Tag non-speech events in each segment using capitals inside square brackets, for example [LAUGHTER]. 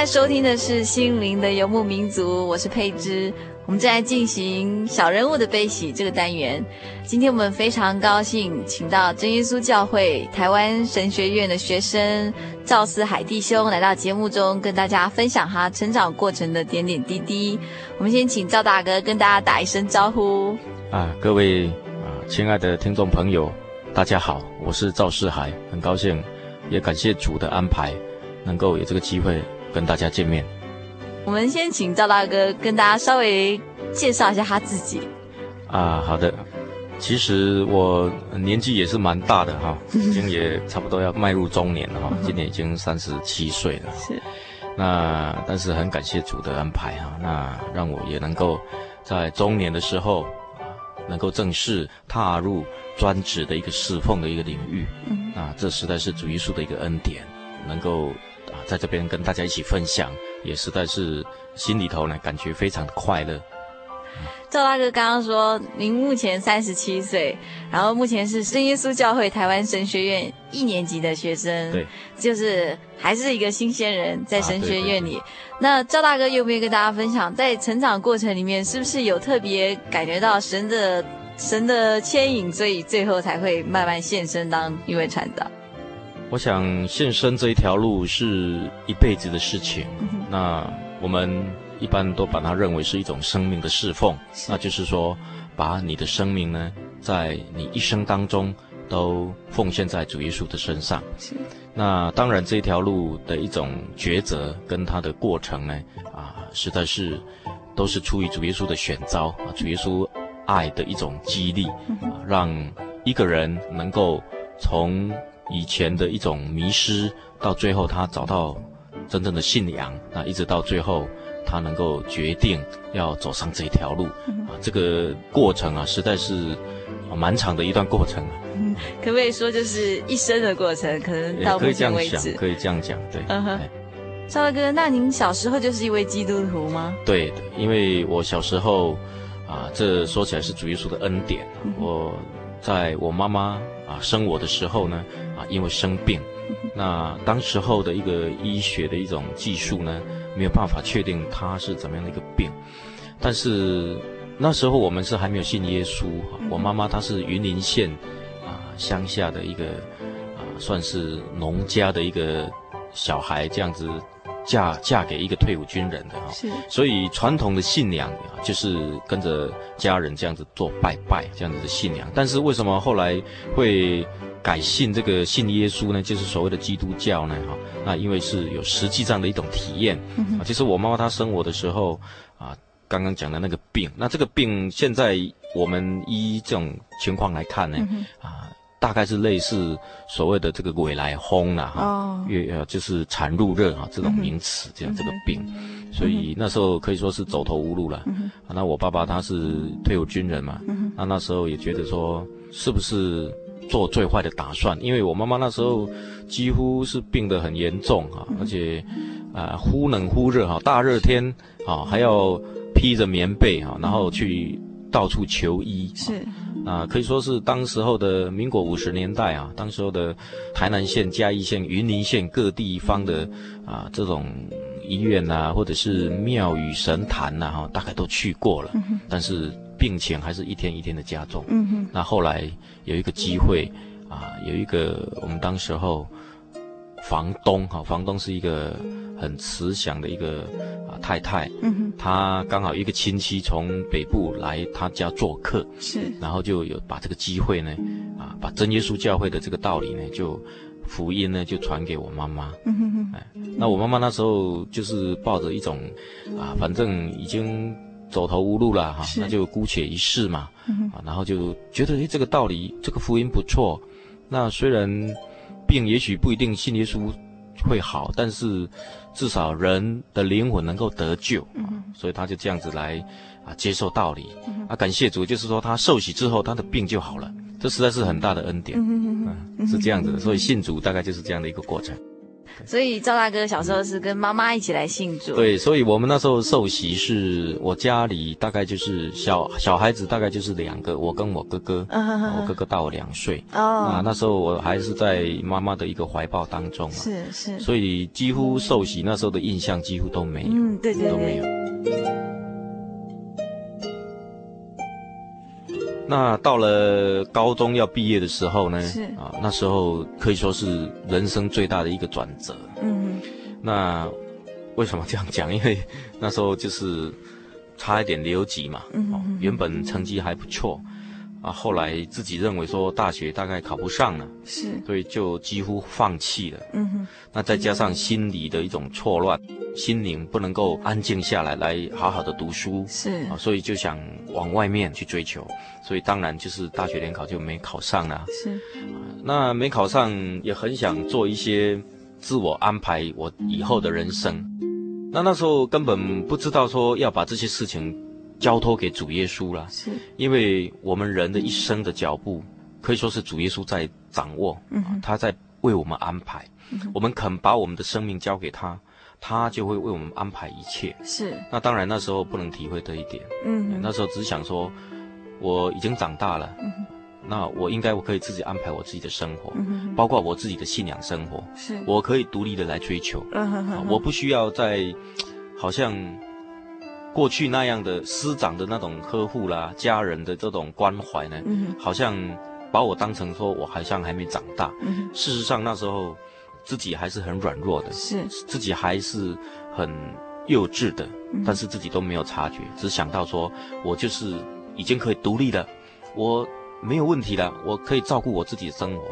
在收听的是心灵的游牧民族，我是佩芝。我们正在进行小人物的悲喜这个单元。今天我们非常高兴，请到真耶稣教会台湾神学院的学生赵思海弟兄来到节目中，跟大家分享他成长过程的点点滴滴。我们先请赵大哥跟大家打一声招呼。啊，各位啊，亲爱的听众朋友，大家好，我是赵思海，很高兴，也感谢主的安排，能够有这个机会。跟大家见面，我们先请赵大哥跟大家稍微介绍一下他自己。啊，好的，其实我年纪也是蛮大的哈，[LAUGHS] 已经也差不多要迈入中年了哈，今年已经三十七岁了。是，那但是很感谢主的安排哈，那让我也能够在中年的时候啊，能够正式踏入专职的一个侍奉的一个领域。嗯，啊，这实在是主耶稣的一个恩典，能够。啊，在这边跟大家一起分享，也实在是心里头呢，感觉非常的快乐。赵大哥刚刚说，您目前三十七岁，然后目前是圣耶稣教会台湾神学院一年级的学生，对，就是还是一个新鲜人，在神学院里。啊、对对对，那赵大哥有没有跟大家分享，在成长过程里面，是不是有特别感觉到神的神的牵引，所以最后才会慢慢现身当一位传道？我想献身这一条路是一辈子的事情，嗯、那我们一般都把它认为是一种生命的侍奉，那就是说，把你的生命呢，在你一生当中都奉献在主耶稣的身上。那当然这一条路的一种抉择跟它的过程呢，啊，实在是都是出于主耶稣的选召啊，主耶稣爱的一种激励，啊，让一个人能够从。以前的一种迷失，到最后他找到真正的信仰，那一直到最后他能够决定要走上这条路，嗯、啊，这个过程啊，实在是蛮长的一段过程啊。嗯，可不可以说就是一生的过程？可能到目前为止，可以这样讲，可以这样讲，对。嗯哼，少大哥，那您小时候就是一位基督徒吗？对的，因为我小时候啊，这说起来是主耶稣的恩典。嗯、我在我妈妈啊生我的时候呢。啊，因为生病，[LAUGHS] 那当时候的一个医学的一种技术呢，没有办法确定他是怎么样的一个病。但是那时候我们是还没有信耶稣，我妈妈她是云林县啊乡下的一个啊算是农家的一个小孩这样子。嫁嫁给一个退伍军人的哈，是，所以传统的信仰啊就是跟着家人这样子做拜拜这样子的信仰。但是为什么后来会改信这个信耶稣呢？就是所谓的基督教呢？哈，那因为是有实际上的一种体验。啊，其实我妈妈她生我的时候啊，刚刚讲的那个病，那这个病现在我们依这种情况来看呢，啊。大概是类似所谓的这个鬼来风啦，哈，月呃就是产褥热哈这种名词，这样这个病，所以那时候可以说是走投无路了。那我爸爸他是退伍军人嘛，那那时候也觉得说，是不是做最坏的打算？因为我妈妈那时候几乎是病得很严重哈，而且啊、呃、忽冷忽热哈，大热天啊还要披着棉被哈，然后去到处求医。是啊，可以说是当时候的民国五十年代啊，当时候的台南县、嘉义县、云林县各地方的啊这种医院呐、啊，或者是庙宇神坛呐哈，大概都去过了，但是。病情还是一天一天的加重。嗯哼。那后来有一个机会，啊，有一个我们当时候房东哈，房东是一个很慈祥的一个啊太太。嗯哼。她刚好一个亲戚从北部来她家做客。是。然后就有把这个机会呢，啊，把真耶稣教会的这个道理呢，就福音呢，就传给我妈妈。嗯哼哼。哎，那我妈妈那时候就是抱着一种，啊，反正已经。走投无路了哈，那就姑且一试嘛，啊，然后就觉得诶，这个道理，这个福音不错。那虽然病也许不一定信耶稣会好，但是至少人的灵魂能够得救啊，所以他就这样子来啊接受道理啊，感谢主，就是说他受洗之后，他的病就好了，这实在是很大的恩典，嗯，是这样子的，所以信主大概就是这样的一个过程。所以赵大哥小时候是跟妈妈一起来庆祝。对，所以我们那时候受洗是我家里大概就是小小孩子大概就是两个，我跟我哥哥，我哥哥大我两岁。哦，啊，那时候我还是在妈妈的一个怀抱当中啊。是是。所以几乎受洗那时候的印象几乎都没有。嗯，对对对，都没有。那到了高中要毕业的时候呢，是啊，那时候可以说是人生最大的一个转折。嗯，那为什么这样讲？因为那时候就是差一点留级嘛。嗯，原本成绩还不错。啊，后来自己认为说大学大概考不上了，是，所以就几乎放弃了。嗯哼，那再加上心理的一种错乱，心灵不能够安静下来，来好好的读书，是啊，所以就想往外面去追求，所以当然就是大学联考就没考上了。是，那没考上也很想做一些自我安排我以后的人生，那那时候根本不知道说要把这些事情。交托给主耶稣了，是，因为我们人的一生的脚步，可以说是主耶稣在掌握，嗯哼，他在为我们安排，嗯，我们肯把我们的生命交给他，他就会为我们安排一切。是，那当然那时候不能体会这一点，嗯，那时候只想说，我已经长大了，嗯，那我应该我可以自己安排我自己的生活，嗯，包括我自己的信仰生活，是，我可以独立的来追求，嗯哼哼，我不需要再，好像。过去那样的师长的那种呵护啦，家人的这种关怀呢，嗯、好像把我当成说我好像还没长大。嗯、事实上那时候自己还是很软弱的，是自己还是很幼稚的，嗯、但是自己都没有察觉，只想到说我就是已经可以独立了，我没有问题了，我可以照顾我自己的生活。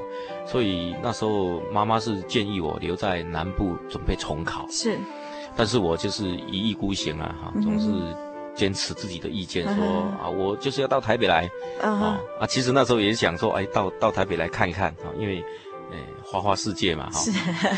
所以那时候妈妈是建议我留在南部准备重考。是。但是我就是一意孤行啊，哈，总是坚持自己的意见说，啊，我就是要到台北来，啊啊，其实那时候也想说，哎，到到台北来看一看啊，因为，哎，花花世界嘛，哈，是。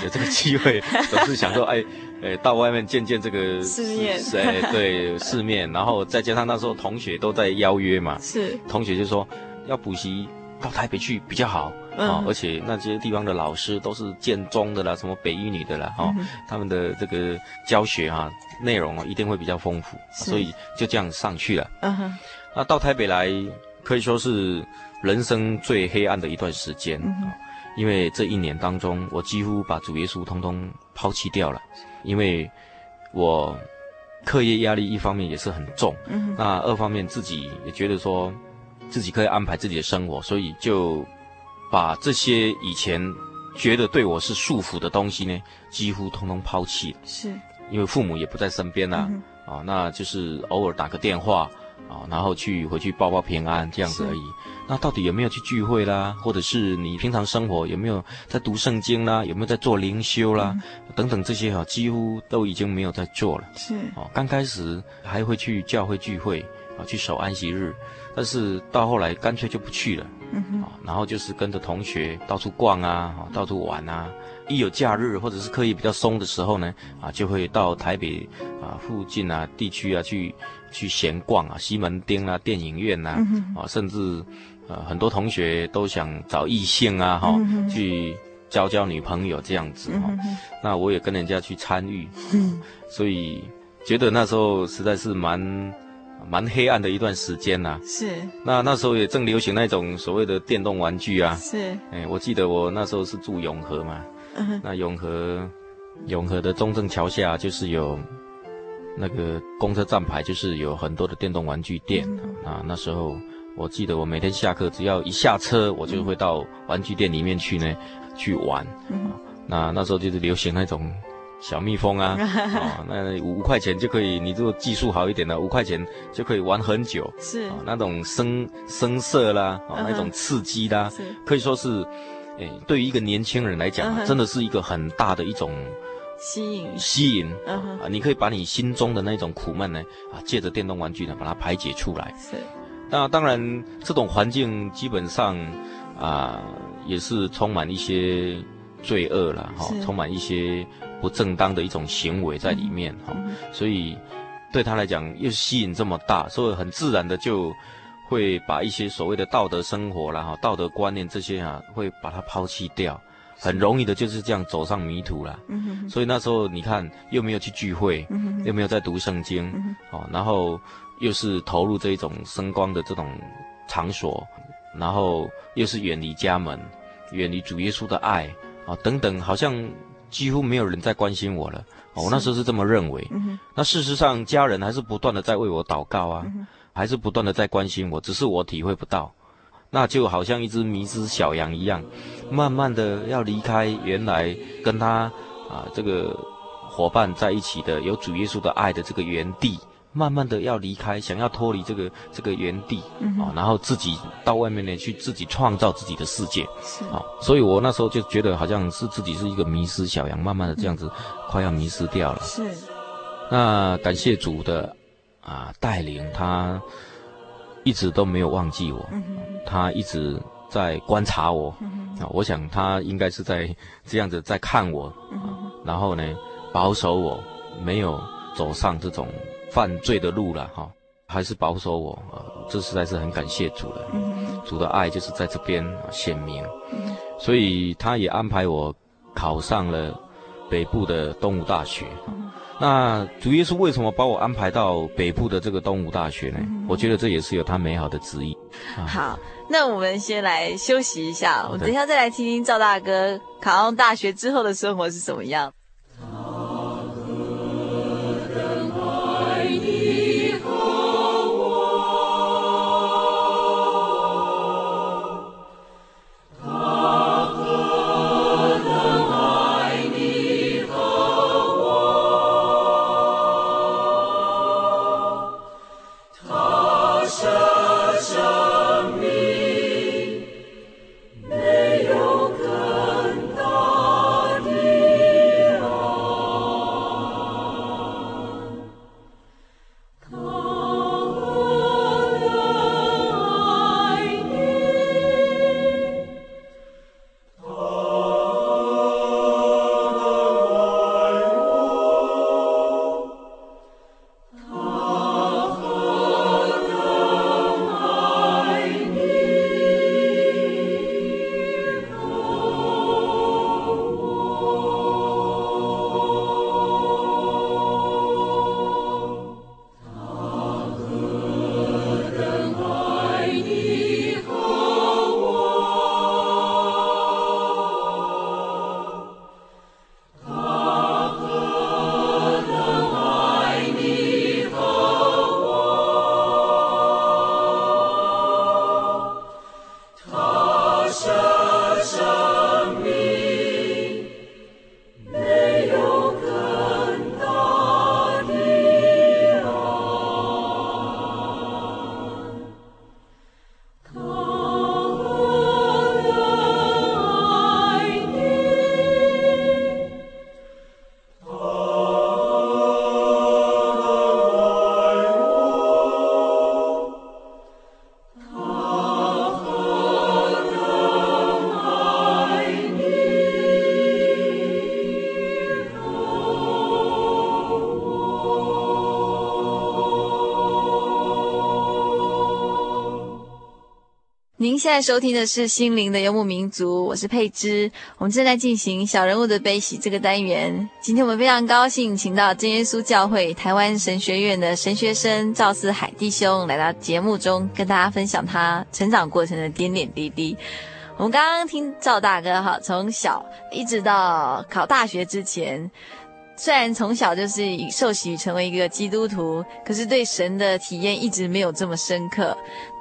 有这个机会，[LAUGHS] 总是想说，哎，哎，到外面见见这个世面，哎，对，世面，然后再加上那时候同学都在邀约嘛，是，同学就说要补习。到台北去比较好啊，而且那些地方的老师都是建中的啦，什么北一女的啦，哈，他们的这个教学啊内容啊一定会比较丰富，所以就这样上去了。嗯哼，那到台北来可以说是人生最黑暗的一段时间啊，因为这一年当中我几乎把主耶稣通通抛弃掉了，因为我课业压力一方面也是很重，嗯，那二方面自己也觉得说。自己可以安排自己的生活，所以就把这些以前觉得对我是束缚的东西呢，几乎通通抛弃了。是，因为父母也不在身边呐，啊、嗯哼哦，那就是偶尔打个电话啊、哦，然后去回去报报平安这样子而已。那到底有没有去聚会啦？或者是你平常生活有没有在读圣经啦？有没有在做灵修啦？嗯、等等这些哈、哦，几乎都已经没有在做了。是，哦，刚开始还会去教会聚会啊、哦，去守安息日。但是到后来干脆就不去了，嗯哼，然后就是跟着同学到处逛啊，到处玩啊。一有假日或者是课业比较松的时候呢，啊，就会到台北啊附近啊地区啊去去闲逛啊，西门町啊电影院呐，啊，甚至呃，很多同学都想找异性啊，哈、嗯，去交交女朋友这样子哈、嗯。那我也跟人家去参与，嗯，所以觉得那时候实在是蛮蛮黑暗的一段时间呐、啊。是。那那时候也正流行那种所谓的电动玩具啊。是。哎，我记得我那时候是住永和嘛。嗯。那永和，永和的中正桥下就是有那个公车站牌，就是有很多的电动玩具店、嗯、啊。那时候。我记得我每天下课只要一下车，我就会到玩具店里面去呢，去玩。嗯、那那时候就是流行那种小蜜蜂啊，[LAUGHS] 哦、那五块钱就可以，你如果技术好一点的，五块钱就可以玩很久。是、哦、那种声声色啦，哦、那种刺激啦，可以说是，诶，对于一个年轻人来讲、嗯，真的是一个很大的一种吸引吸引、嗯、啊！你可以把你心中的那种苦闷呢，啊，借着电动玩具呢，把它排解出来。是。那当然，这种环境基本上啊，也是充满一些罪恶了哈，充满一些不正当的一种行为在里面哈、嗯，所以对他来讲又吸引这么大，所以很自然的就会把一些所谓的道德生活啦哈、道德观念这些啊，会把它抛弃掉，很容易的就是这样走上迷途了。嗯，所以那时候你看又没有去聚会，嗯、又没有在读圣经，哦、嗯，然后。又是投入这一种声光的这种场所，然后又是远离家门，远离主耶稣的爱啊等等，好像几乎没有人在关心我了。我那时候是这么认为。那事实上，家人还是不断的在为我祷告啊，还是不断的在关心我，只是我体会不到。那就好像一只迷失小羊一样，慢慢的要离开原来跟他啊这个伙伴在一起的有主耶稣的爱的这个原地。慢慢的要离开，想要脱离这个这个原地，嗯，哦，然后自己到外面呢去自己创造自己的世界，是。啊，哦，所以我那时候就觉得好像是自己是一个迷失小羊，慢慢的这样子快要迷失掉了。是，那感谢主的啊带领，他一直都没有忘记我，嗯，他一直在观察我，嗯，啊，我想他应该是在这样子在看我，然后呢保守我没有走上这种。犯罪的路了哈，还是保守我，呃，这实在是很感谢主的，嗯、主的爱就是在这边显明，嗯，所以他也安排我考上了北部的东吴大学。嗯、那主耶稣为什么把我安排到北部的这个东吴大学呢？嗯？我觉得这也是有他美好的旨意。啊、好，那我们先来休息一下，我们等一下再来听听赵大哥考上大学之后的生活是怎么样。现在收听的是《心灵的游牧民族》，我是佩芝。我们正在进行小人物的悲喜这个单元。今天我们非常高兴，请到真耶稣教会台湾神学院的神学生赵四海弟兄来到节目中，跟大家分享他成长过程的点点滴滴。我们刚刚听赵大哥哈，从小一直到考大学之前。虽然从小就是受洗成为一个基督徒，可是对神的体验一直没有这么深刻。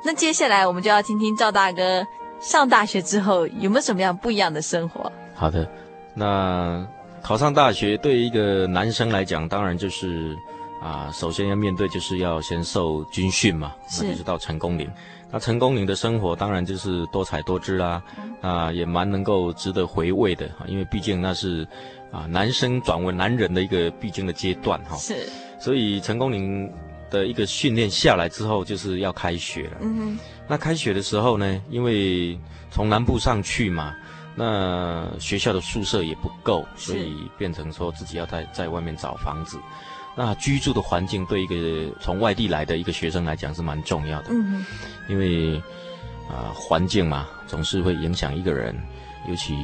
那接下来我们就要听听赵大哥上大学之后有没有什么样不一样的生活？好的，那考上大学对于一个男生来讲，当然就是啊，首先要面对就是要先受军训嘛，那就是到成功岭。那成功岭的生活当然就是多彩多姿啦，啊，也蛮能够值得回味的，因为毕竟那是。啊，男生转为男人的一个必经的阶段哈，是，所以成功岭的一个训练下来之后，就是要开学了。嗯哼，那开学的时候呢，因为从南部上去嘛，那学校的宿舍也不够，所以变成说自己要在在外面找房子。那居住的环境对一个从外地来的一个学生来讲是蛮重要的。嗯哼，因为啊环境嘛，总是会影响一个人，尤其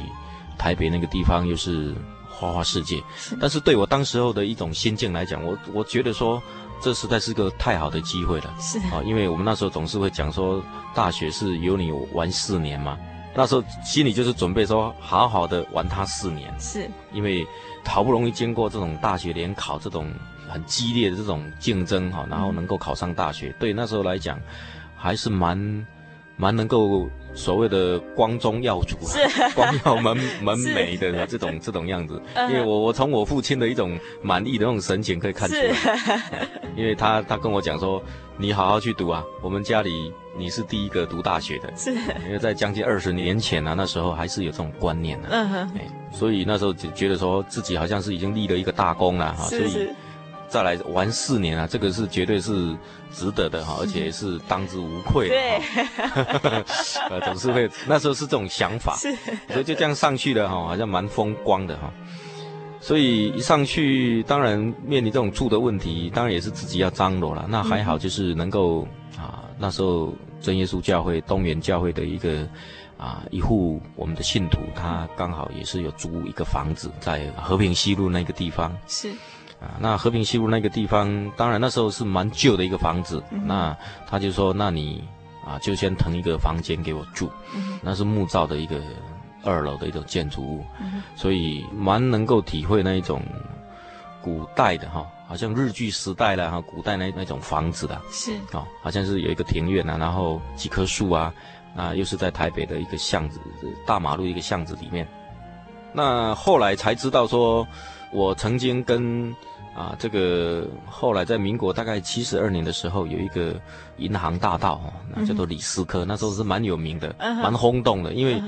台北那个地方又是。花花世界，但是对我当时候的一种心境来讲，我我觉得说这实在是个太好的机会了。是啊，因为我们那时候总是会讲说，大学是由你玩四年嘛，那时候心里就是准备说，好好的玩它四年。是，因为好不容易经过这种大学联考这种很激烈的这种竞争哈，然后能够考上大学，对那时候来讲还是蛮蛮能够。所谓的光宗耀祖，[LAUGHS] 光耀门 [LAUGHS] 门楣的这种这种样子，因为我我从我父亲的一种满意的那种神情可以看出来，[LAUGHS] 因为他他跟我讲说，你好好去读啊，我们家里你是第一个读大学的，是，因为在将近二十年前啊，那时候还是有这种观念的，嗯哼，所以那时候就觉得说自己好像是已经立了一个大功了哈，所以。再来玩四年啊，这个是绝对是值得的哈，而且是当之无愧的。对，[LAUGHS] 呃，总是会那时候是这种想法，是，所以就这样上去了哈，好像蛮风光的哈。所以一上去，当然面临这种住的问题，当然也是自己要张罗了。那还好，就是能够啊，那时候真耶稣教会东园教会的一个啊一户我们的信徒，他刚好也是有租一个房子在和平西路那个地方。是。啊，那和平西路那个地方，当然那时候是蛮旧的一个房子。嗯、那他就说：“那你啊，就先腾一个房间给我住。嗯”那是木造的一个二楼的一种建筑物，嗯、所以蛮能够体会那一种古代的哈，好像日据时代了哈，古代那那种房子的。是哦，好像是有一个庭院啊，然后几棵树啊，啊，又是在台北的一个巷子，大马路一个巷子里面。那后来才知道说。我曾经跟啊这个后来在民国大概七十二年的时候，有一个银行大盗哦，那叫做李斯科，那时候是蛮有名的，蛮轰动的，因为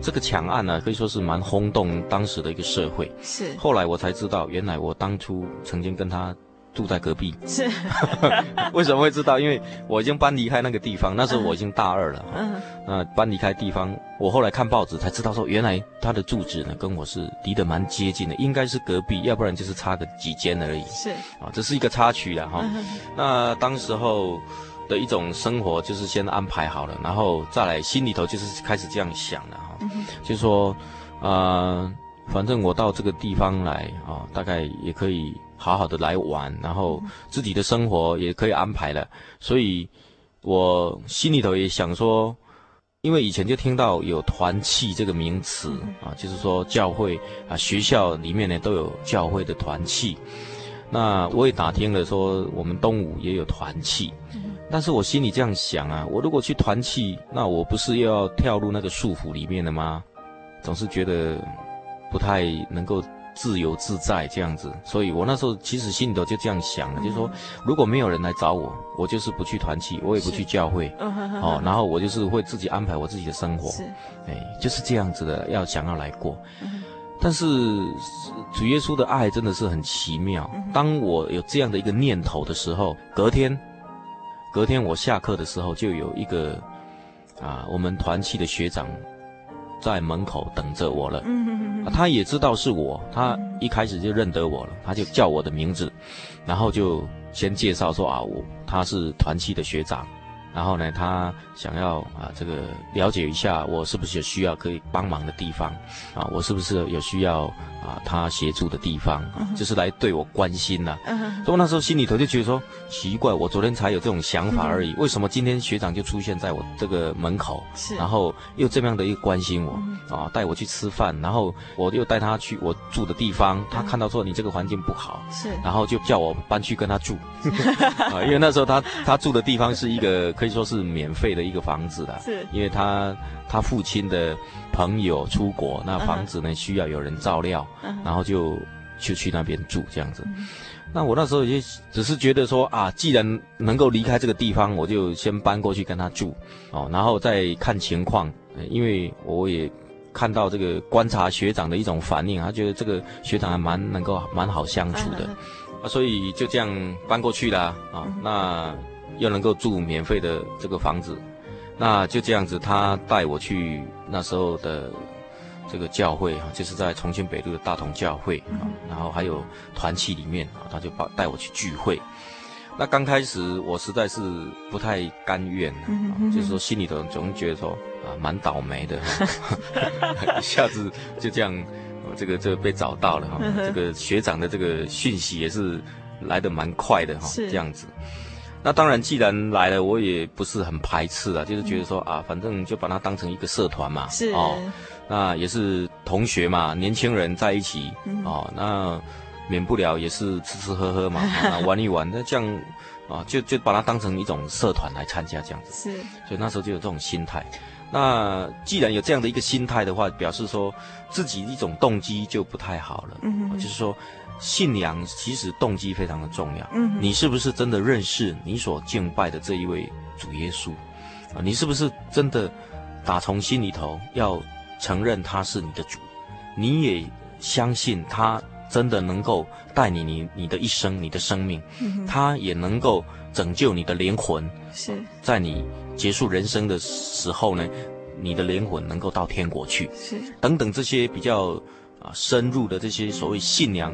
这个抢案呢可以说是蛮轰动当时的一个社会。是。后来我才知道，原来我当初曾经跟他。住在隔壁是，[LAUGHS] 为什么会知道？因为我已经搬离开那个地方，那时候我已经大二了。嗯，那搬离开地方，我后来看报纸才知道说，原来他的住址呢跟我是离得蛮接近的，应该是隔壁，要不然就是差个几间而已。是啊，这是一个插曲了哈。那当时候的一种生活就是先安排好了，然后再来心里头就是开始这样想了哈，就是说，呃，反正我到这个地方来啊，大概也可以。好好的来玩，然后自己的生活也可以安排了，所以我心里头也想说，因为以前就听到有团契这个名词啊，就是说教会啊，学校里面呢都有教会的团契。那我也打听了说，我们东吴也有团契，但是我心里这样想啊，我如果去团契，那我不是又要跳入那个束缚里面了吗？总是觉得不太能够。自由自在这样子，所以我那时候其实心里头就这样想了，嗯、就是说如果没有人来找我，我就是不去团契，我也不去教会，哦，然后我就是会自己安排我自己的生活，是，哎，就是这样子的，要想要来过。嗯、但是主耶稣的爱真的是很奇妙。嗯、当我有这样的一个念头的时候，隔天，隔天我下课的时候就有一个啊，我们团契的学长。在门口等着我了，嗯，他也知道是我，他一开始就认得我了，他就叫我的名字，然后就先介绍说啊，我他是团契的学长，然后呢，他想要啊，这个了解一下我是不是有需要可以帮忙的地方，啊，我是不是有需要啊他协助的地方，啊，就是来对我关心呐、啊。所以我那时候心里头就觉得说奇怪，我昨天才有这种想法而已，为什么今天学长就出现在我这个门口，是，然后又这么样的一个关心我，啊，带我去吃饭，然后我又带他去我住的地方，他看到说你这个环境不好，是，然后就叫我搬去跟他住，[LAUGHS] 啊，因为那时候他他住的地方是一个。可以说是免费的一个房子了，是，因为他他父亲的朋友出国，那房子呢需要有人照料，然后就就去那边住这样子。那我那时候也只是觉得说啊，既然能够离开这个地方，我就先搬过去跟他住，哦，然后再看情况，因为我也看到这个观察学长的一种反应，他觉得这个学长还蛮能够蛮好相处的，啊，所以就这样搬过去啦。啊，那。又能够住免费的这个房子，那就这样子，他带我去那时候的这个教会哈，就是在重庆北路的大同教会啊，然后还有团契里面啊，他就把带我去聚会。那刚开始我实在是不太甘愿啊，就是说心里头总觉得说啊，蛮倒霉的哈，[LAUGHS] 一下子就这样，这个这个被找到了哈，这个学长的这个讯息也是来的蛮快的哈，这样子。那当然，既然来了，我也不是很排斥啊，就是觉得说啊，反正就把它当成一个社团嘛，是。哦，那也是同学嘛，年轻人在一起，嗯、哦，那免不了也是吃吃喝喝嘛，啊、[LAUGHS] 玩一玩，那这样啊，就就把它当成一种社团来参加这样子，是，所以那时候就有这种心态。那既然有这样的一个心态的话，表示说自己一种动机就不太好了，嗯哼，就是说。信仰其实动机非常的重要。嗯，你是不是真的认识你所敬拜的这一位主耶稣？啊，你是不是真的打从心里头要承认他是你的主？你也相信他真的能够带你你你的一生，你的生命，嗯，他也能够拯救你的灵魂。是，在你结束人生的时候呢，你的灵魂能够到天国去。是，等等这些比较啊深入的这些所谓信仰。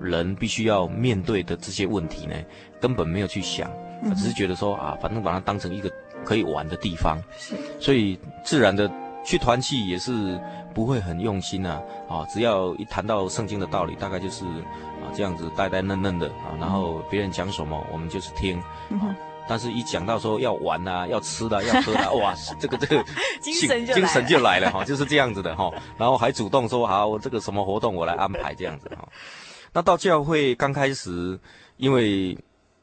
人必须要面对的这些问题呢，根本没有去想，只是觉得说啊，反正把它当成一个可以玩的地方，是，所以自然的去团契也是不会很用心啊，啊，只要一谈到圣经的道理，大概就是啊这样子呆呆嫩嫩的啊，然后别人讲什么我们就是听，啊，但是一讲到说要玩啊，要吃的，要喝的，[LAUGHS] 哇，这个这个精神精神就来了哈，就是这样子的哈，然后还主动说好，我这个什么活动我来安排这样子哈。那到教会刚开始，因为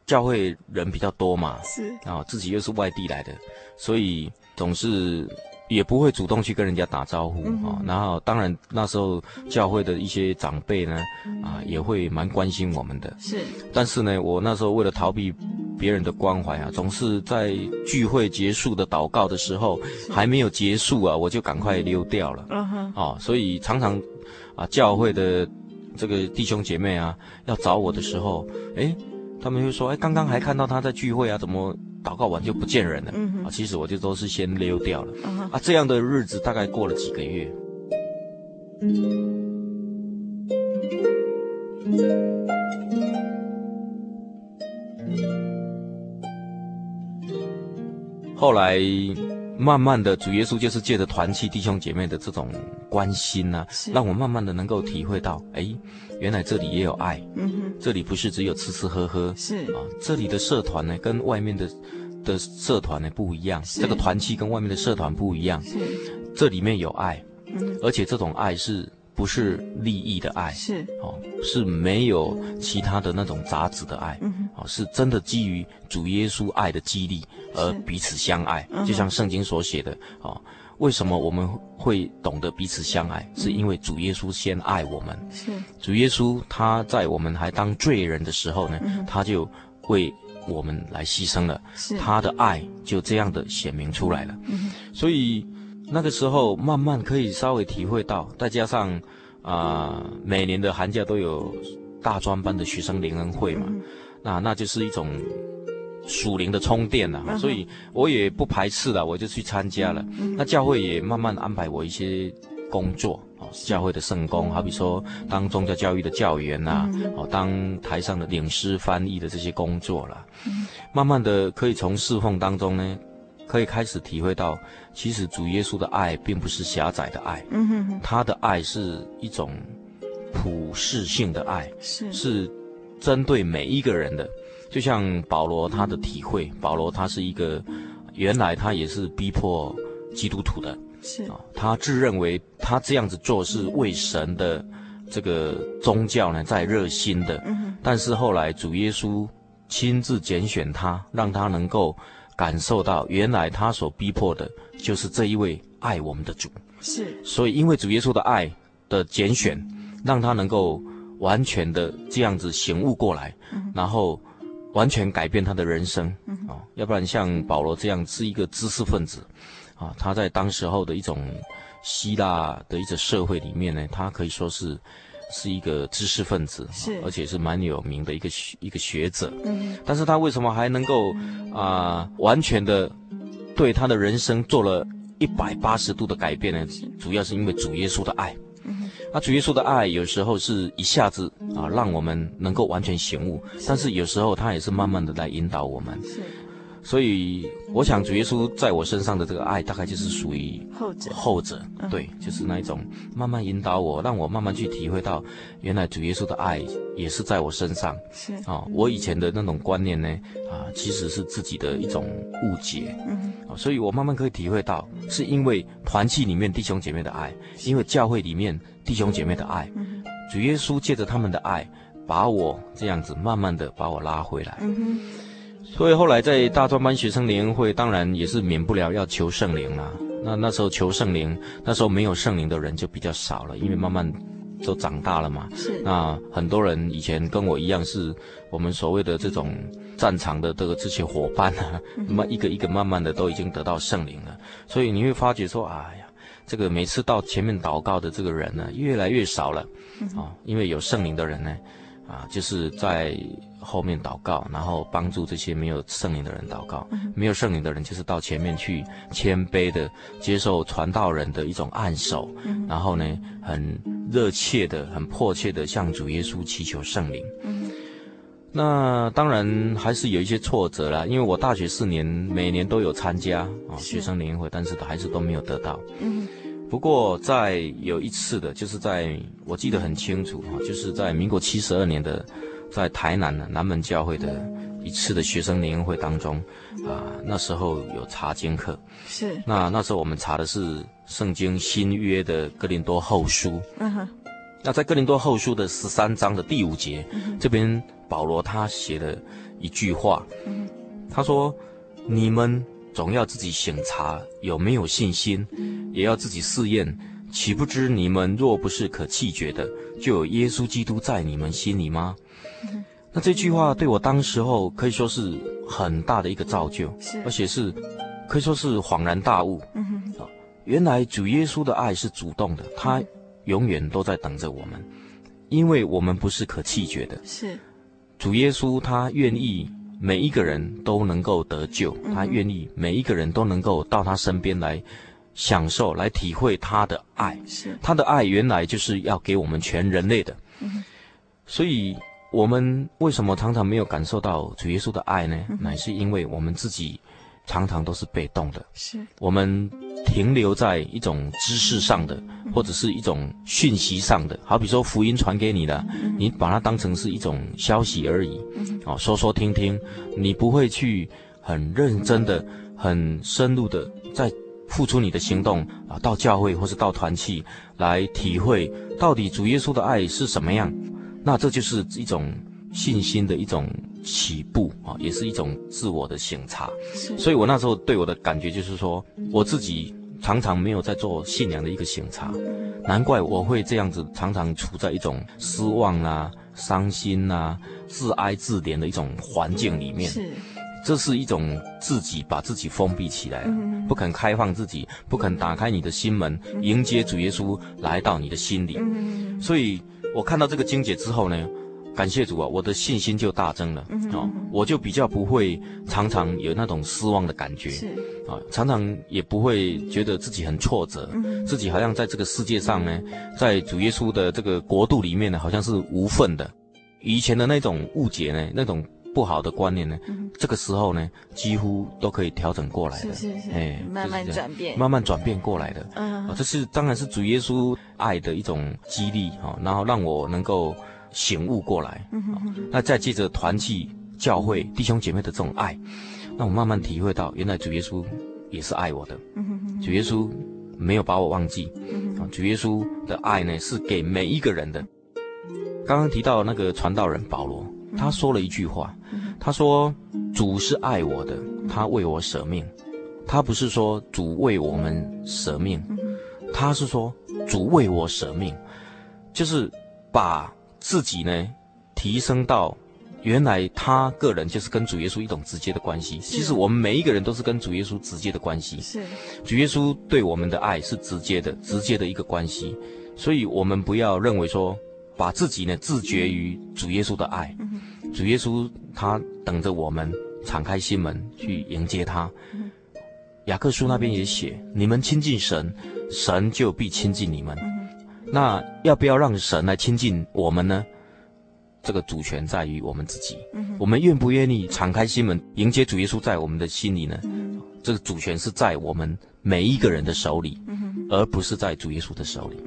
教会人比较多嘛，是。啊，自己又是外地来的，所以总是也不会主动去跟人家打招呼啊。然后当然那时候教会的一些长辈呢，啊，也会蛮关心我们的。是，但是呢，我那时候为了逃避别人的关怀啊，总是在聚会结束的祷告的时候还没有结束啊，我就赶快溜掉了。嗯哼，啊，所以常常啊，教会的。这个弟兄姐妹啊，要找我的时候，哎，他们就说，哎，刚刚还看到他在聚会啊，怎么祷告完就不见人了？嗯啊，其实我就都是先溜掉了。嗯、啊，这样的日子大概过了几个月。后来。慢慢的，主耶稣就是借着团契弟兄姐妹的这种关心呐、啊，让我慢慢的能够体会到，哎，原来这里也有爱，嗯哼，这里不是只有吃吃喝喝，是。啊，这里的社团呢，跟外面的的社团呢不一样，这个团契跟外面的社团不一样，是，这里面有爱，嗯，而且这种爱是。不是利益的爱，是。哦，是没有其他的那种杂质的爱，嗯，哦，是真的基于主耶稣爱的激励而彼此相爱，就像圣经所写的，哦，为什么我们会懂得彼此相爱？是因为主耶稣先爱我们，是。主耶稣他在我们还当罪人的时候呢，他就为我们来牺牲了，是。他的爱就这样的显明出来了，嗯，所以。那个时候慢慢可以稍微体会到，再加上啊、呃，每年的寒假都有大专班的学生联恩会嘛，嗯、那那就是一种属灵的充电了、啊，嗯、所以我也不排斥了，我就去参加了。嗯、那教会也慢慢安排我一些工作，哦，教会的圣工，好比说当宗教教育的教员呐、啊，哦，当台上的领师翻译的这些工作了，嗯、慢慢的可以从侍奉当中呢。可以开始体会到，其实主耶稣的爱并不是狭窄的爱，嗯哼哼，他的爱是一种普世性的爱，是是针对每一个人的。就像保罗他的体会，保罗他是一个原来他也是逼迫基督徒的，是啊，他自认为他这样子做是为神的这个宗教呢在热心的，嗯哼，但是后来主耶稣亲自拣选他，让他能够。感受到原来他所逼迫的就是这一位爱我们的主，是，所以因为主耶稣的爱的拣选，让他能够完全的这样子醒悟过来，嗯、然后完全改变他的人生，嗯、啊，要不然像保罗这样是一个知识分子，啊，他在当时候的一种希腊的一种社会里面呢，他可以说是。是一个知识分子，是，而且是蛮有名的一个学一个学者。嗯，但是他为什么还能够啊、呃、完全的对他的人生做了一百八十度的改变呢？主要是因为主耶稣的爱。嗯，那主耶稣的爱有时候是一下子啊让我们能够完全醒悟，但是有时候他也是慢慢的来引导我们。是。所以，我想主耶稣在我身上的这个爱，大概就是属于后者。后者，对，就是那一种慢慢引导我，让我慢慢去体会到，原来主耶稣的爱也是在我身上。是啊，我以前的那种观念呢，啊，其实是自己的一种误解。嗯，啊，所以我慢慢可以体会到，是因为团契里面弟兄姐妹的爱，因为教会里面弟兄姐妹的爱，主耶稣借着他们的爱，把我这样子慢慢的把我拉回来。嗯所以后来在大专班学生联谊会，当然也是免不了要求圣灵啦。那那时候求圣灵，那时候没有圣灵的人就比较少了，因为慢慢都长大了嘛。是。那很多人以前跟我一样，是我们所谓的这种战场的这个这些伙伴啊，那么一个一个慢慢的都已经得到圣灵了。所以你会发觉说，哎呀，这个每次到前面祷告的这个人呢，越来越少了。啊，因为有圣灵的人呢，啊，就是在。后面祷告，然后帮助这些没有圣灵的人祷告。没有圣灵的人，就是到前面去谦卑的接受传道人的一种按手，然后呢，很热切的、很迫切的向主耶稣祈求圣灵。那当然还是有一些挫折啦，因为我大学四年每年都有参加啊学生联谊会，但是还是都没有得到。不过在有一次的，就是在我记得很清楚啊，就是在民国七十二年的。在台南的南门教会的一次的学生联谊会当中，啊，那时候有查经课，是。那那时候我们查的是圣经新约的哥林多后书，嗯哼。那在哥林多后书的十三章的第五节，嗯、这边保罗他写了一句话，嗯、他说：“你们总要自己省察有没有信心，嗯、也要自己试验，岂不知你们若不是可弃绝的，就有耶稣基督在你们心里吗？”那这句话对我当时候可以说是很大的一个造就，是，而且是可以说是恍然大悟。嗯哼，啊，原来主耶稣的爱是主动的，他永远都在等着我们，因为我们不是可弃绝的。是，主耶稣他愿意每一个人都能够得救，他愿意每一个人都能够到他身边来享受、来体会他的爱。是，他的爱原来就是要给我们全人类的。嗯，所以。我们为什么常常没有感受到主耶稣的爱呢？乃是因为我们自己常常都是被动的，是。我们停留在一种知识上的，或者是一种讯息上的。好比说福音传给你的，你把它当成是一种消息而已，哦，说说听听，你不会去很认真的、很深入的在付出你的行动啊，到教会或是到团契来体会到底主耶稣的爱是什么样。那这就是一种信心的一种起步啊，也是一种自我的省察。所以我那时候对我的感觉就是说，我自己常常没有在做信仰的一个省察，难怪我会这样子，常常处在一种失望啊、伤心啊、自哀自怜的一种环境里面。是，这是一种自己把自己封闭起来了，不肯开放自己，不肯打开你的心门，迎接主耶稣来到你的心里。所以。我看到这个经解之后呢，感谢主啊，我的信心就大增了。嗯、哦，我就比较不会常常有那种失望的感觉。是啊、哦，常常也不会觉得自己很挫折，嗯、自己好像在这个世界上呢，在主耶稣的这个国度里面呢，好像是无份的。以前的那种误解呢，那种不好的观念呢，嗯、这个时候呢，几乎都可以调整过来的，是是是，哎，慢慢转变，慢慢转变过来的。嗯、啊，这是当然是主耶稣爱的一种激励哈、啊，然后让我能够醒悟过来。嗯哼哼、啊、那再借着团契、教会、弟兄姐妹的这种爱，那我慢慢体会到，原来主耶稣也是爱我的。嗯哼哼主耶稣没有把我忘记。嗯哼啊，主耶稣的爱呢，是给每一个人的。刚刚提到那个传道人保罗，他说了一句话，他说：“主是爱我的，他为我舍命。他不是说主为我们舍命，他是说主为我舍命，就是把自己呢提升到原来他个人就是跟主耶稣一种直接的关系。其实我们每一个人都是跟主耶稣直接的关系。是，主耶稣对我们的爱是直接的，直接的一个关系。所以我们不要认为说。”把自己呢自觉于主耶稣的爱，主耶稣他等着我们敞开心门去迎接他。雅各书那边也写：你们亲近神，神就必亲近你们。那要不要让神来亲近我们呢？这个主权在于我们自己。我们愿不愿意敞开心门迎接主耶稣在我们的心里呢？这个主权是在我们每一个人的手里，而不是在主耶稣的手里。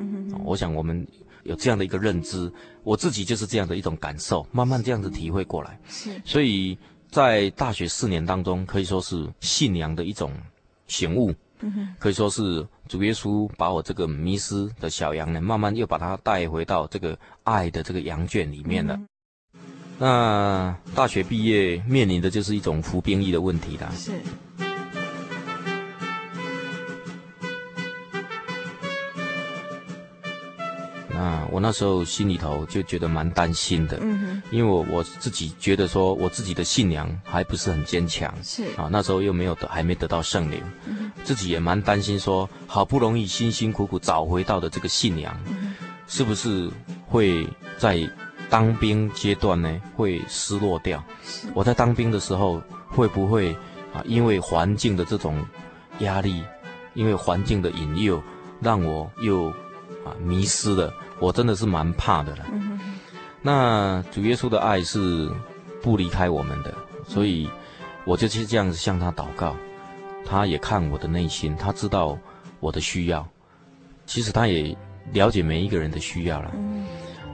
我想我们。有这样的一个认知，我自己就是这样的一种感受，慢慢这样子体会过来。是，所以在大学四年当中，可以说是信仰的一种醒悟。嗯哼，可以说是主耶稣把我这个迷失的小羊呢，慢慢又把它带回到这个爱的这个羊圈里面了。嗯、那大学毕业面临的就是一种服兵役的问题啦。是。啊，我那时候心里头就觉得蛮担心的，嗯哼，因为我我自己觉得说我自己的信仰还不是很坚强，是。啊，那时候又没有得还没得到圣灵，嗯，自己也蛮担心说，好不容易辛辛苦苦找回到的这个信仰，嗯，是不是会在当兵阶段呢会失落掉？是。我在当兵的时候会不会啊，因为环境的这种压力，因为环境的引诱，让我又啊迷失了？我真的是蛮怕的了。嗯、那主耶稣的爱是不离开我们的，所以我就去这样子向他祷告。他也看我的内心，他知道我的需要。其实他也了解每一个人的需要了。嗯、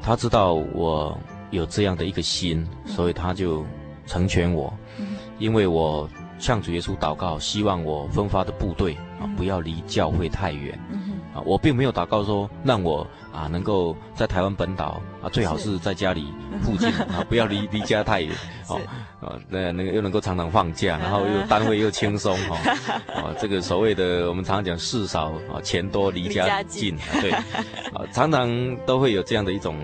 他知道我有这样的一个心，所以他就成全我。嗯、因为我向主耶稣祷告，希望我分发的部队啊不要离教会太远。嗯我并没有祷告说让我啊能够在台湾本岛啊，最好是在家里附近啊，不要离离家太远 [LAUGHS] 哦，啊那那个又能够常常放假，然后又单位又轻松哈，[LAUGHS] 啊这个所谓的我们常常讲事少啊钱多离家近，对，[LAUGHS] 啊常常都会有这样的一种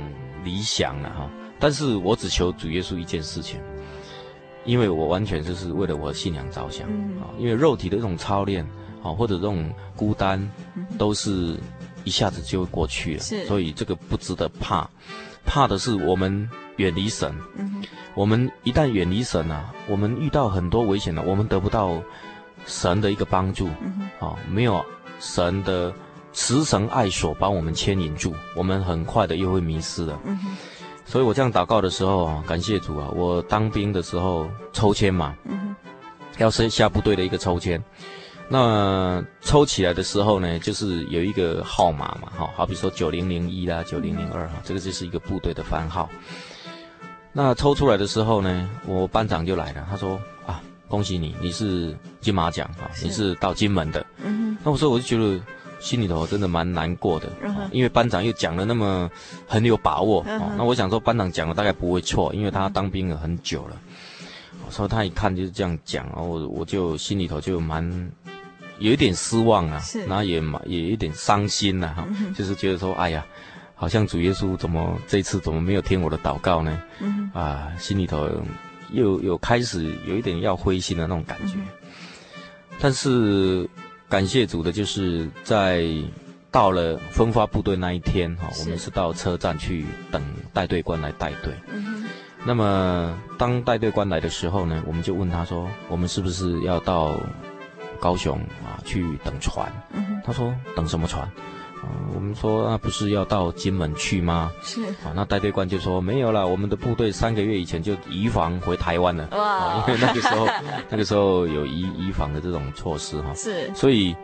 理想了哈，但是我只求主耶稣一件事情，因为我完全就是为了我的信仰着想啊，因为肉体的一种操练。啊，或者这种孤单，都是一下子就会过去了。是，所以这个不值得怕，怕的是我们远离神。嗯，我们一旦远离神啊，我们遇到很多危险了，我们得不到神的一个帮助。啊，没有神的慈神爱所帮我们牵引住，我们很快的又会迷失了。嗯，所以我这样祷告的时候啊，感谢主啊，我当兵的时候抽签嘛，嗯，要是下部队的一个抽签。那抽起来的时候呢，就是有一个号码嘛，哈，好比说九零零一啦，九零零二哈，这个就是一个部队的番号。那抽出来的时候呢，我班长就来了，他说啊，恭喜你，你是金马奖啊，你是到金门的。那我说我就觉得心里头真的蛮难过的，因为班长又讲了那么很有把握，那我想说班长讲的大概不会错，因为他当兵了很久了。我说他一看就是这样讲，然后我我就心里头就蛮。有一点失望啊，是然后也蛮也有一点伤心呐，哈，就是觉得说，哎呀，好像主耶稣怎么这次怎么没有听我的祷告呢？嗯、啊，心里头又有开始有一点要灰心的那种感觉。嗯、但是感谢主的，就是在到了分发部队那一天，哈是，我们是到车站去等带队官来带队。嗯、那么当带队官来的时候呢，我们就问他说，我们是不是要到？高雄啊，去等船。他说等什么船？啊，我们说那不是要到金门去吗？是啊，那带队官就说没有了，我们的部队三个月以前就移防回台湾了。哇，因为那个时候 [LAUGHS] 那个时候有移移防的这种措施哈。是，所以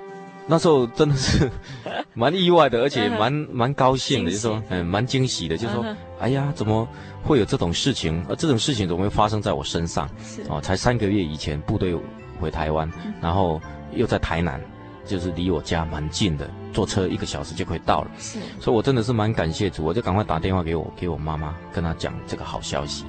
那时候真的是 [LAUGHS] 蛮意外的，而且蛮蛮高兴的，就说嗯蛮惊喜的，就说哎呀，怎么会有这种事情？而这种事情怎么会发生在我身上？是啊，才三个月以前部队回台湾，然后又在台南。就是离我家蛮近的，坐车一个小时就可以到了。是，所以我真的是蛮感谢主，我就赶快打电话给我给我妈妈，跟她讲这个好消息。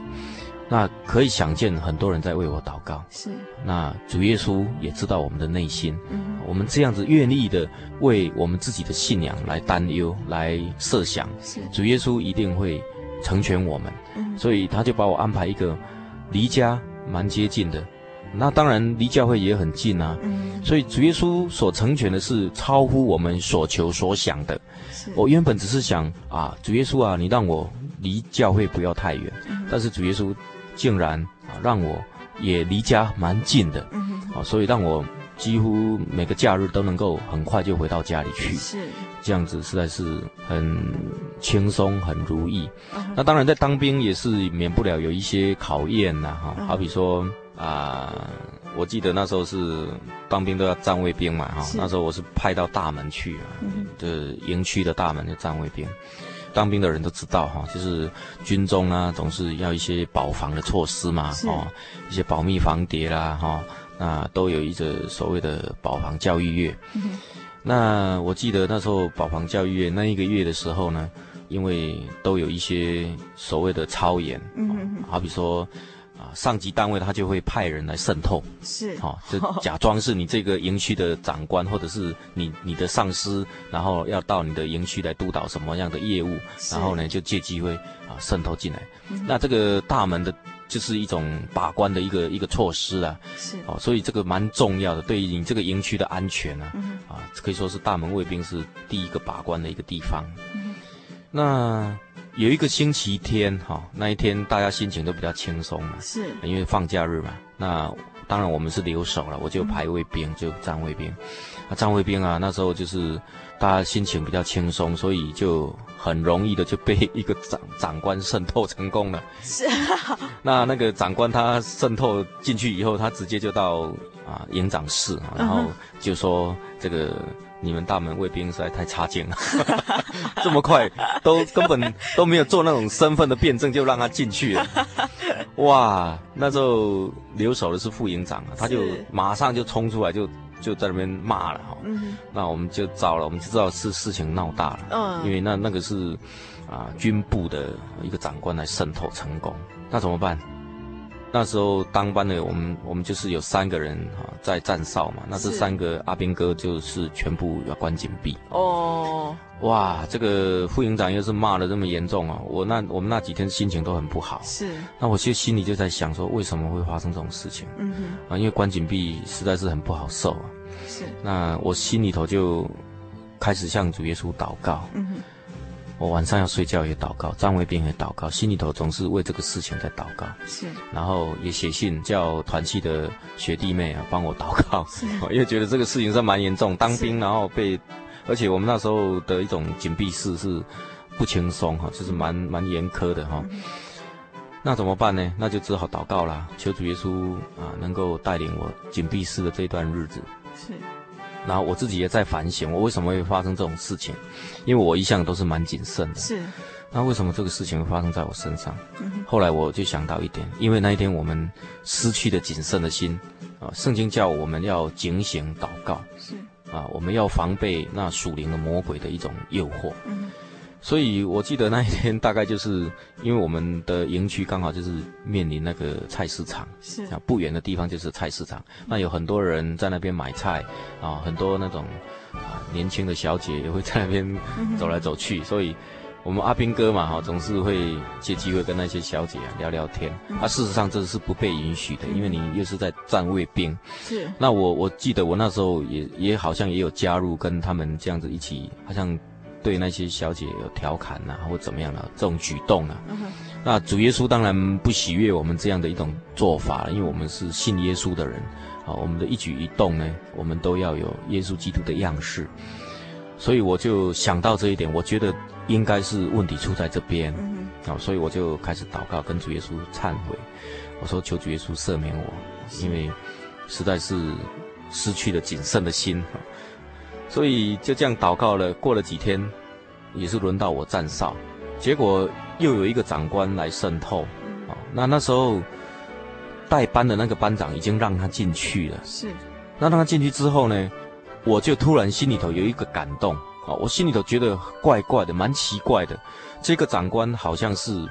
那可以想见，很多人在为我祷告。是，那主耶稣也知道我们的内心。嗯，我们这样子愿意的为我们自己的信仰来担忧、来设想，是主耶稣一定会成全我们。嗯，所以他就把我安排一个离家蛮接近的。那当然离教会也很近啊，嗯，所以主耶稣所成全的是超乎我们所求所想的。我原本只是想啊，主耶稣啊，你让我离教会不要太远，嗯，但是主耶稣竟然啊让我也离家蛮近的，嗯，啊，所以让我几乎每个假日都能够很快就回到家里去，是。这样子，实在是很轻松很如意。嗯，那当然在当兵也是免不了有一些考验呐，哈，好比说。啊、呃，我记得那时候是当兵都要站卫兵嘛，哈，那时候我是派到大门去啊，的营区的大门的站卫兵。当兵的人都知道哈，就是军中啊，总是要一些保防的措施嘛，哦，一些保密防谍啦，哈，那都有一个所谓的保防教育月。那我记得那时候保防教育月那一个月的时候呢，因为都有一些所谓的操演，嗯，好比说。上级单位他就会派人来渗透，是，好、哦，就假装是你这个营区的长官，或者是你你的上司，然后要到你的营区来督导什么样的业务，然后呢就借机会啊渗透进来。嗯、那这个大门的，就是一种把关的一个一个措施啊，是，哦，所以这个蛮重要的，对于你这个营区的安全啊，嗯、啊，可以说是大门卫兵是第一个把关的一个地方。嗯、那。有一个星期天，哈，那一天大家心情都比较轻松嘛，是，因为放假日嘛。那当然我们是留守了，我就排卫兵，就站卫兵。那站卫兵啊，那时候就是大家心情比较轻松，所以就很容易的就被一个长长官渗透成功了。是啊。[LAUGHS] 那那个长官他渗透进去以后，他直接就到啊营长室啊，然后就说这个。你们大门卫兵实在太差劲了，[LAUGHS] 这么快都根本都没有做那种身份的辩证就让他进去了，哇！那时候留守的是副营长啊，他就马上就冲出来就就在那边骂了哈，嗯，那我们就糟了，我们就知道是事情闹大了，嗯，因为那那个是啊军部的一个长官来渗透成功，那怎么办？那时候当班的我们，我们就是有三个人哈在站哨嘛。那这三个阿兵哥就是全部要关紧闭。哦，哇，这个副营长又是骂的这么严重啊！我那我们那几天心情都很不好。是。那我其实心里就在想说，为什么会发生这种事情？嗯哼。啊，因为关紧闭实在是很不好受啊。是。那我心里头就开始向主耶稣祷告。嗯哼。我晚上要睡觉也祷告，站卫兵也祷告，心里头总是为这个事情在祷告。是，然后也写信叫团契的学弟妹啊帮我祷告，是，[LAUGHS] 因为觉得这个事情是蛮严重，当兵然后被，而且我们那时候的一种紧闭式是不轻松哈，就是蛮蛮严苛的哈。嗯、那怎么办呢？那就只好祷告啦，求主耶稣啊能够带领我紧闭式的这段日子。是。然后我自己也在反省，我为什么会发生这种事情？因为我一向都是蛮谨慎的。是。那为什么这个事情会发生在我身上？后来我就想到一点，因为那一天我们失去了谨慎的心，啊，圣经叫我们要警醒祷告。是。啊，我们要防备那属灵的魔鬼的一种诱惑。嗯。所以我记得那一天大概就是因为我们的营区刚好就是面临那个菜市场，是啊，不远的地方就是菜市场。那有很多人在那边买菜啊，很多那种啊年轻的小姐也会在那边走来走去。所以，我们阿兵哥嘛哈，总是会借机会跟那些小姐啊聊聊天。啊，事实上这是不被允许的，因为你又是在站卫兵。是。那我我记得我那时候也也好像也有加入跟他们这样子一起，好像。对那些小姐有调侃呐、啊，或怎么样的、啊、这种举动啊，uh. 那主耶稣当然不喜悦我们这样的一种做法，因为我们是信耶稣的人，啊，我们的一举一动呢，我们都要有耶稣基督的样式，所以我就想到这一点，我觉得应该是问题出在这边，嗯哼，所以我就开始祷告，跟主耶稣忏悔，我说求主耶稣赦免我，因为实在是失去了谨慎的心，所以就这样祷告了。过了几天，也是轮到我站哨，结果又有一个长官来渗透，啊，那那时候带班的那个班长已经让他进去了，是。那让他进去之后呢，我就突然心里头有一个感动啊，我心里头觉得怪怪的，蛮奇怪的。这个长官好像是，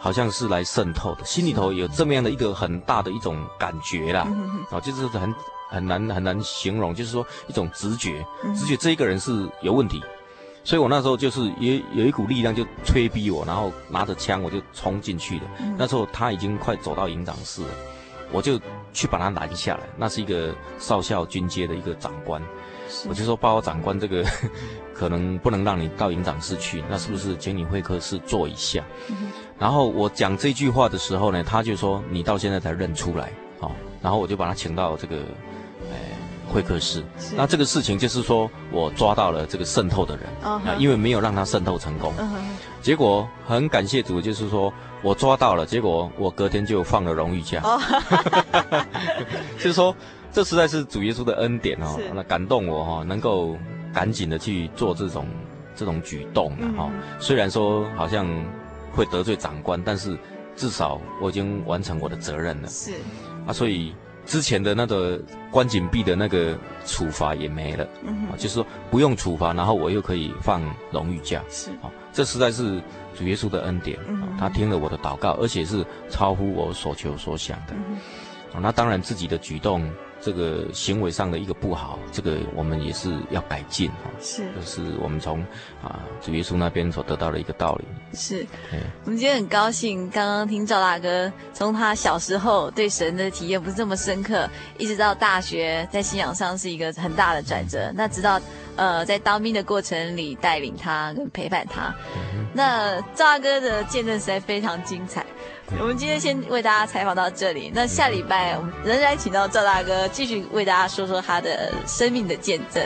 好像是来渗透的，心里头有这么样的一个很大的一种感觉啦，啊，就是很很难很难形容，就是说一种直觉，直觉这一个人是有问题。所以我那时候就是有有一股力量就催逼我，然后拿着枪我就冲进去了。那时候他已经快走到营长室了。我就去把他拦下来，那是一个少校军阶的一个长官，我就说报告长官，这个 [LAUGHS] 可能不能让你到营长室去，那是不是请你会客室坐一下？嗯、然后我讲这句话的时候呢，他就说你到现在才认出来，好、哦，然后我就把他请到这个。会客室，那这个事情就是说我抓到了这个渗透的人啊，uh huh. 因为没有让他渗透成功，uh huh. 结果很感谢主，就是说我抓到了，结果我隔天就放了荣誉假，uh. [LAUGHS] 就是说这实在是主耶稣的恩典哦，那感动我哈，能够赶紧的去做这种这种举动哈，嗯嗯虽然说好像会得罪长官，但是至少我已经完成我的责任了，是啊，所以。之前的那个关禁闭的那个处罚也没了，嗯哼，就是说不用处罚，然后我又可以放荣誉假，是，啊，这实在是主耶稣的恩典，嗯哼，他听了我的祷告，而且是超乎我所求所想的，嗯，啊，那当然自己的举动。这个行为上的一个不好，这个我们也是要改进哈。是，这是我们从啊主耶稣那边所得到的一个道理。是，我们今天很高兴，刚刚听赵大哥从他小时候对神的体验不是这么深刻，一直到大学在信仰上是一个很大的转折。嗯、那直到呃在当兵的过程里带领他跟陪伴他，嗯、那赵大哥的见证实在非常精彩。[LAUGHS] 我们今天先为大家采访到这里，那下礼拜我们仍然请到赵大哥继续为大家说说他的生命的见证。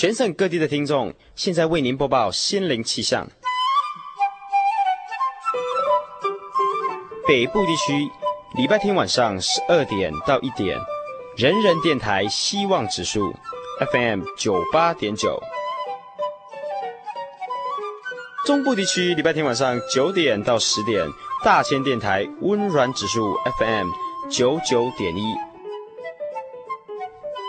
全省各地的听众，现在为您播报心灵气象。北部地区礼拜天晚上十二点到一点，人人电台希望指数 FM 九八点九。中部地区礼拜天晚上九点到十点，大千电台温暖指数 FM 九九点一。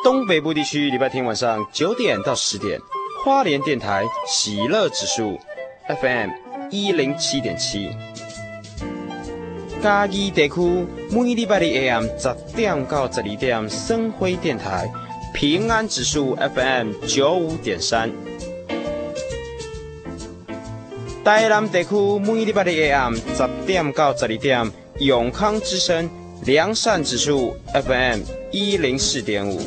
东北部地区礼拜天晚上九点到十点，花莲电台喜乐指数 FM 一零七点七。嘉义地区每礼拜的 AM 十点到十二点，生辉电台平安指数 FM 九五点三。台南地区每礼拜的 AM 十点到十二点，永康之声良善指数 FM 一零四点五。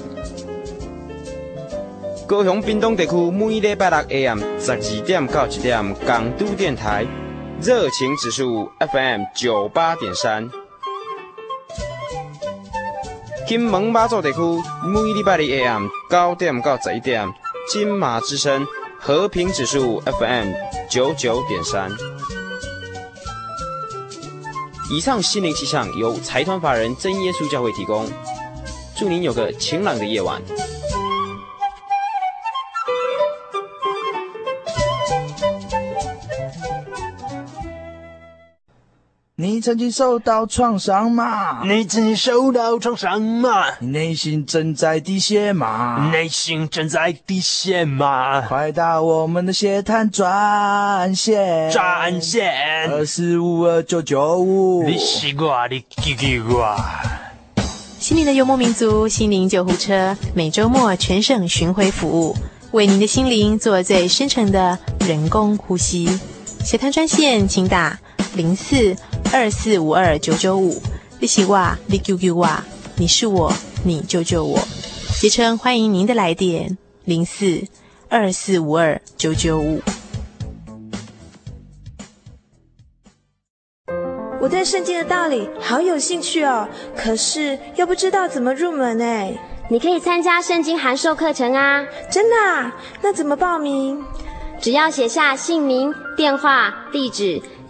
高雄屏东地区每礼拜六 AM 十二点到一点，港都电台。热情指数 FM 九八点三，金门马祖地区每礼拜的 AM 九点到十一点，金马之声和平指数 FM 九九点三。以上心灵气象由财团法人真耶稣教会提供，祝您有个晴朗的夜晚。曾经受到创伤吗？你曾经受到创伤吗？你内心正在滴血吗？内心正在滴血吗？快打我们的血滩专线，专线二四五二九九五。你是我，你给给我。心灵的幽默民族，心灵救护车，每周末全省巡回服务，为您的心灵做最深层的人工呼吸。血滩专线，请打零四。二四五二九九五，你是我，你救救我，你是我，你救救我。杰诚欢迎您的来电，零四二四五二九九五。我对圣经的道理好有兴趣哦，可是又不知道怎么入门哎。你可以参加圣经函授课程啊！真的啊？那怎么报名？只要写下姓名、电话、地址。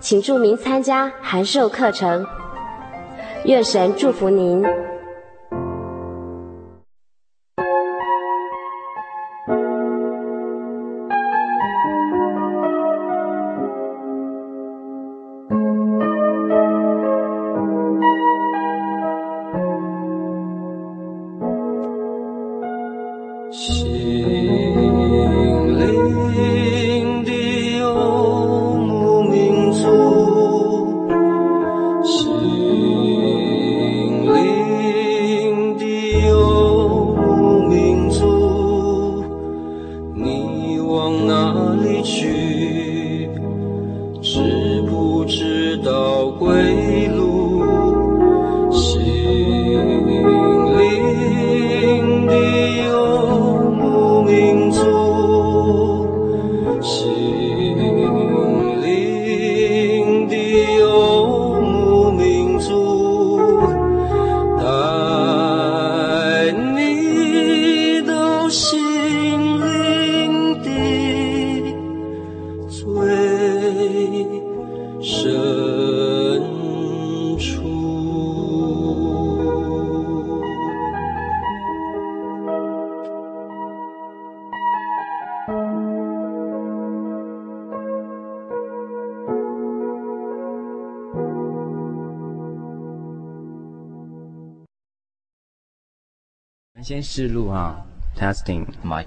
请注明参加函授课程，月神祝福您。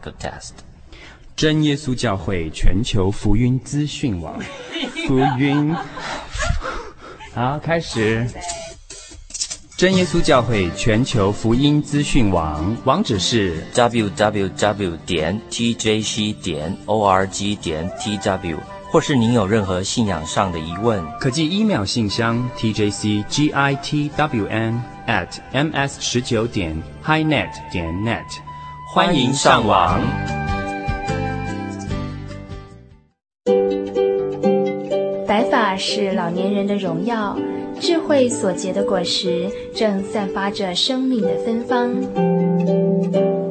可 test. 真耶稣教会全球福音资讯网。[LAUGHS] 福音。好开始。真耶稣教会全球福音资讯网网址是 www 点 tjc 点 org 点 tw 或是您有任何信仰上的疑问。可寄一秒信箱 t j c g i t w n at m s 十九点 hi net 点 net 欢迎上网。白发是老年人的荣耀。智慧所结的果实，正散发着生命的芬芳。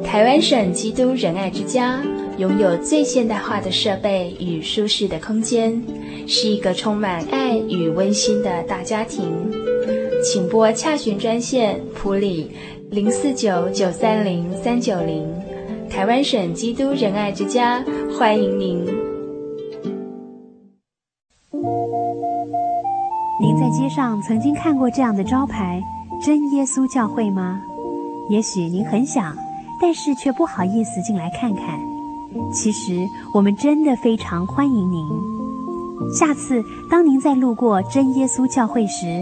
台湾省基督仁爱之家拥有最现代化的设备与舒适的空间，是一个充满爱与温馨的大家庭。请拨洽询专线普里零四九九三零三九零，台湾省基督仁爱之家欢迎您。您在街上曾经看过这样的招牌“真耶稣教会”吗？也许您很想，但是却不好意思进来看看。其实我们真的非常欢迎您。下次当您再路过真耶稣教会时，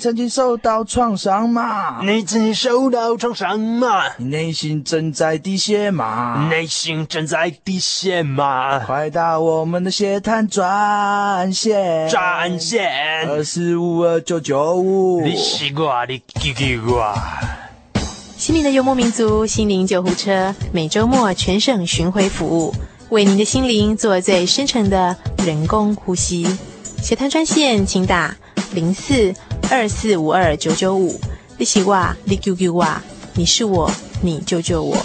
曾经受到创伤吗？你曾经受到创伤吗？你内心正在滴血吗？内心正在滴血吗？快打我们的血滩专线，专线二四五二九九五。你是我，你叽叽呱。心灵的游牧民族，心灵救护车，每周末全省巡回服务，为您的心灵做最深层的人工呼吸。血滩专线，请打零四。二四五二九九五，你是我，你救救我，你是我，你救救我。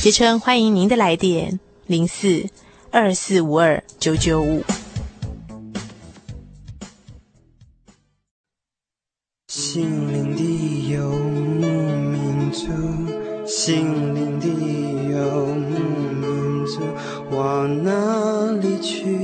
杰称欢迎您的来电，零四二四五二九九五。心灵的游牧民族，心灵的游牧民族，往哪里去？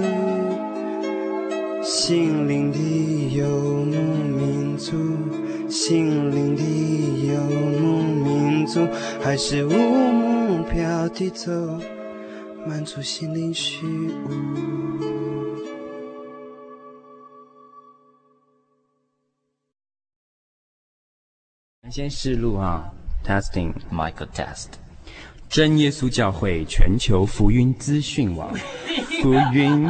心灵的游牧民族，心灵的。还是无目标地走，满足心灵虚无。先试录啊，testing，Michael test。真耶稣教会全球福音资讯网，福音。